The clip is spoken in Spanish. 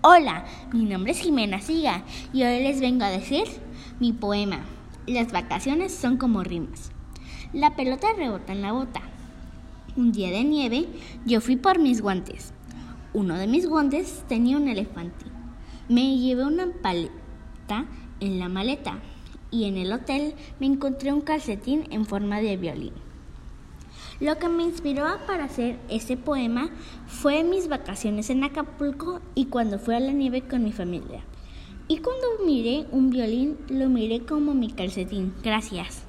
Hola, mi nombre es Jimena Siga y hoy les vengo a decir mi poema. Las vacaciones son como rimas. La pelota rebota en la bota. Un día de nieve yo fui por mis guantes. Uno de mis guantes tenía un elefante. Me llevé una paleta en la maleta y en el hotel me encontré un calcetín en forma de violín. Lo que me inspiró para hacer ese poema fue mis vacaciones en Acapulco y cuando fui a la nieve con mi familia. Y cuando miré un violín, lo miré como mi calcetín. Gracias.